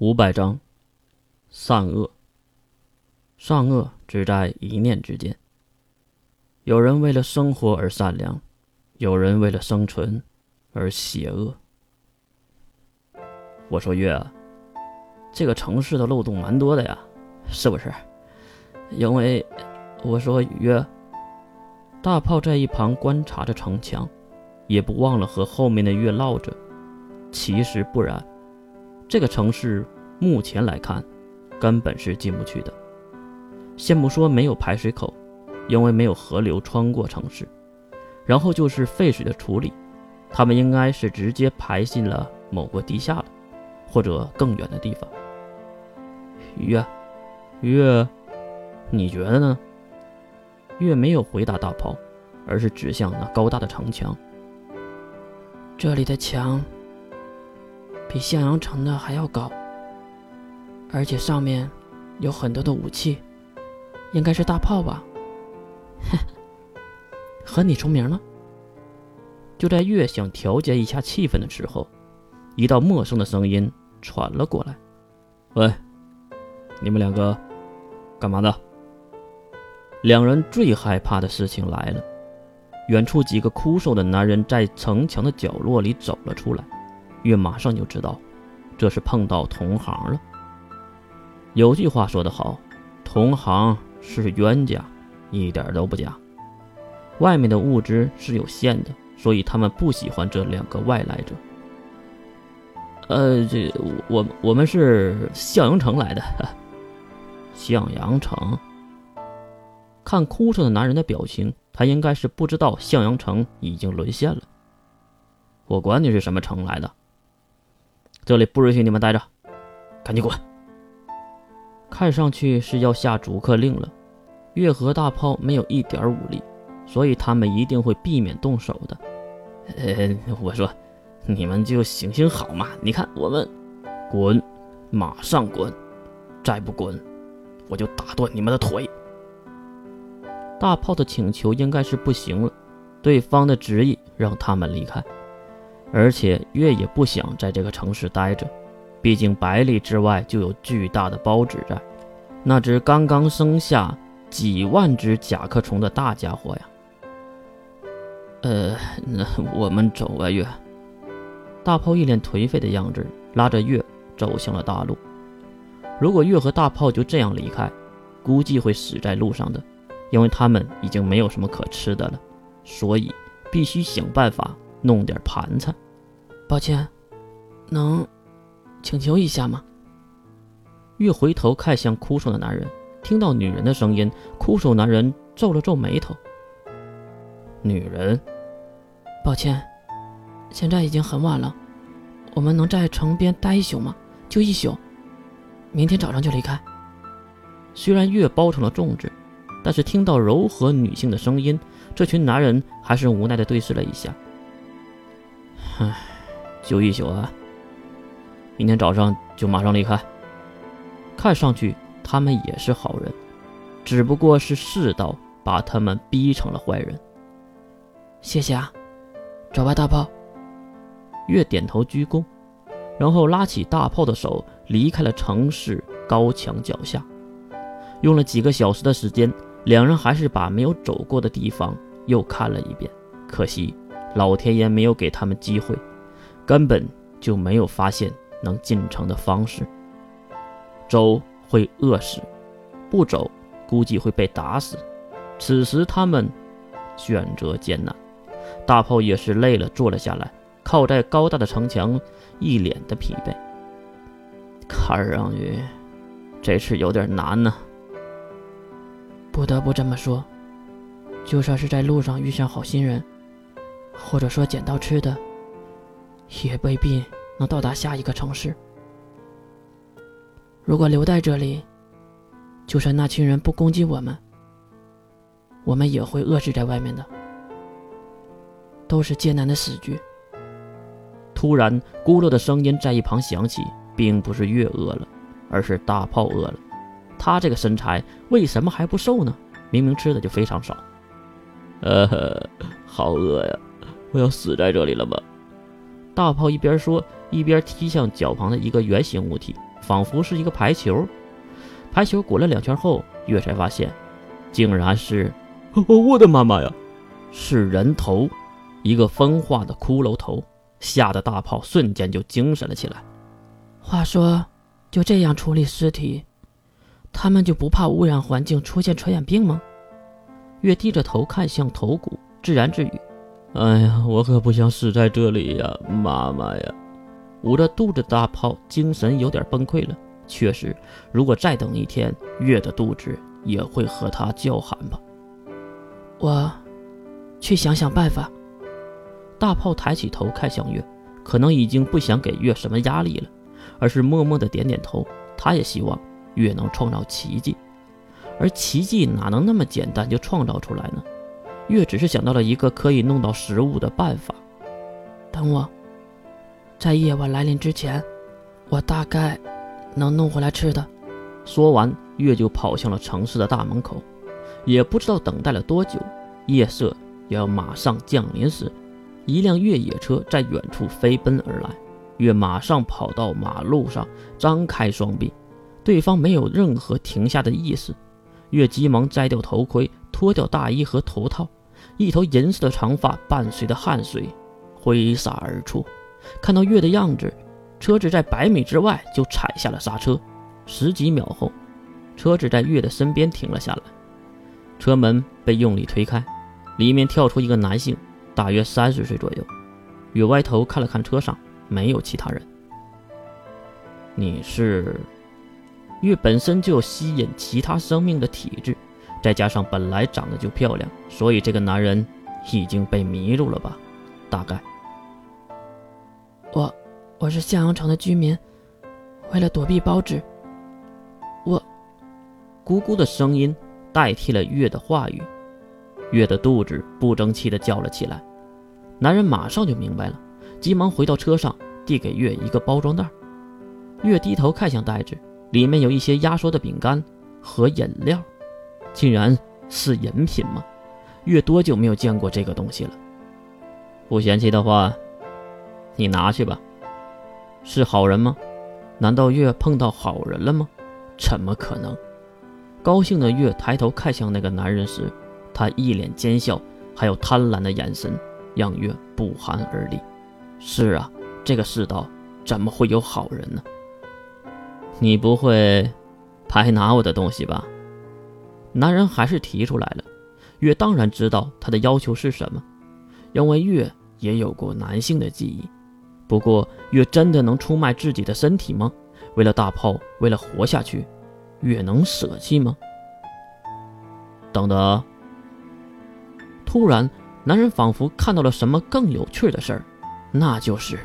五百章，善恶。善恶只在一念之间。有人为了生活而善良，有人为了生存而邪恶。我说月啊，这个城市的漏洞蛮多的呀，是不是？因为我说月，大炮在一旁观察着城墙，也不忘了和后面的月唠着。其实不然。这个城市目前来看，根本是进不去的。先不说没有排水口，因为没有河流穿过城市，然后就是废水的处理，他们应该是直接排进了某个地下了，或者更远的地方。月，月，你觉得呢？月没有回答大炮，而是指向那高大的城墙。这里的墙。比向阳城的还要高，而且上面有很多的武器，应该是大炮吧？和你重名了。就在月想调节一下气氛的时候，一道陌生的声音传了过来：“喂，你们两个干嘛的？”两人最害怕的事情来了，远处几个枯瘦的男人在城墙的角落里走了出来。月马上就知道，这是碰到同行了。有句话说得好，同行是冤家，一点都不假。外面的物资是有限的，所以他们不喜欢这两个外来者。呃，这我我们是向阳城来的。向阳城，看哭着的男人的表情，他应该是不知道向阳城已经沦陷了。我管你是什么城来的。这里不允许你们待着，赶紧滚！看上去是要下逐客令了。月河大炮没有一点武力，所以他们一定会避免动手的。呃，我说，你们就行行好嘛！你看我们，滚，马上滚！再不滚，我就打断你们的腿！大炮的请求应该是不行了，对方的执意让他们离开。而且月也不想在这个城市待着，毕竟百里之外就有巨大的包纸在，那只刚刚生下几万只甲壳虫的大家伙呀。呃，那我们走啊，月。大炮一脸颓废的样子，拉着月走向了大路。如果月和大炮就这样离开，估计会死在路上的，因为他们已经没有什么可吃的了，所以必须想办法。弄点盘缠，抱歉，能请求一下吗？月回头看向枯瘦的男人，听到女人的声音，枯瘦男人皱了皱眉头。女人，抱歉，现在已经很晚了，我们能在城边待一宿吗？就一宿，明天早上就离开。虽然月包成了粽子，但是听到柔和女性的声音，这群男人还是无奈的对视了一下。唉，就一宿啊！明天早上就马上离开。看上去他们也是好人，只不过是世道把他们逼成了坏人。谢谢啊，走吧，大炮。月点头鞠躬，然后拉起大炮的手离开了城市高墙脚下。用了几个小时的时间，两人还是把没有走过的地方又看了一遍。可惜。老天爷没有给他们机会，根本就没有发现能进城的方式。走会饿死，不走估计会被打死。此时他们选择艰难。大炮也是累了，坐了下来，靠在高大的城墙，一脸的疲惫。看上去这事有点难呢。不得不这么说，就算是在路上遇上好心人。或者说捡到吃的，也未必能到达下一个城市。如果留在这里，就算那群人不攻击我们，我们也会饿死在外面的。都是艰难的死局。突然，咕噜的声音在一旁响起，并不是月饿了，而是大炮饿了。他这个身材为什么还不瘦呢？明明吃的就非常少。呃，好饿呀！我要死在这里了吗？大炮一边说，一边踢向脚旁的一个圆形物体，仿佛是一个排球。排球滚了两圈后，月才发现，竟然是……我的妈妈呀！是人头，一个风化的骷髅头，吓得大炮瞬间就精神了起来。话说，就这样处理尸体，他们就不怕污染环境出现传染病吗？月低着头看向头骨，自言自语：“哎呀，我可不想死在这里呀，妈妈呀！”捂着肚子，大炮精神有点崩溃了。确实，如果再等一天，月的肚子也会和他叫喊吧。我。去想想办法。大炮抬起头看向月，可能已经不想给月什么压力了，而是默默的点点头。他也希望月能创造奇迹，而奇迹哪能那么简单就创造出来呢？月只是想到了一个可以弄到食物的办法。等我，在夜晚来临之前，我大概能弄回来吃的。说完，月就跑向了城市的大门口。也不知道等待了多久，夜色。要马上降临时，一辆越野车在远处飞奔而来。月马上跑到马路上，张开双臂。对方没有任何停下的意思。月急忙摘掉头盔，脱掉大衣和头套，一头银色的长发伴随着汗水挥洒而出。看到月的样子，车子在百米之外就踩下了刹车。十几秒后，车子在月的身边停了下来，车门被用力推开。里面跳出一个男性，大约三十岁左右。月歪头看了看车上，没有其他人。你是？月本身就有吸引其他生命的体质，再加上本来长得就漂亮，所以这个男人已经被迷住了吧？大概。我，我是向阳城的居民，为了躲避包纸，我，咕咕的声音代替了月的话语。月的肚子不争气的叫了起来，男人马上就明白了，急忙回到车上，递给月一个包装袋。月低头看向袋子，里面有一些压缩的饼干和饮料，竟然是人品吗？月多久没有见过这个东西了？不嫌弃的话，你拿去吧。是好人吗？难道月碰到好人了吗？怎么可能？高兴的月抬头看向那个男人时。他一脸奸笑，还有贪婪的眼神，让月不寒而栗。是啊，这个世道怎么会有好人呢？你不会拍拿我的东西吧？男人还是提出来了。月当然知道他的要求是什么，因为月也有过男性的记忆。不过，月真的能出卖自己的身体吗？为了大炮，为了活下去，月能舍弃吗？等等。突然，男人仿佛看到了什么更有趣的事儿，那就是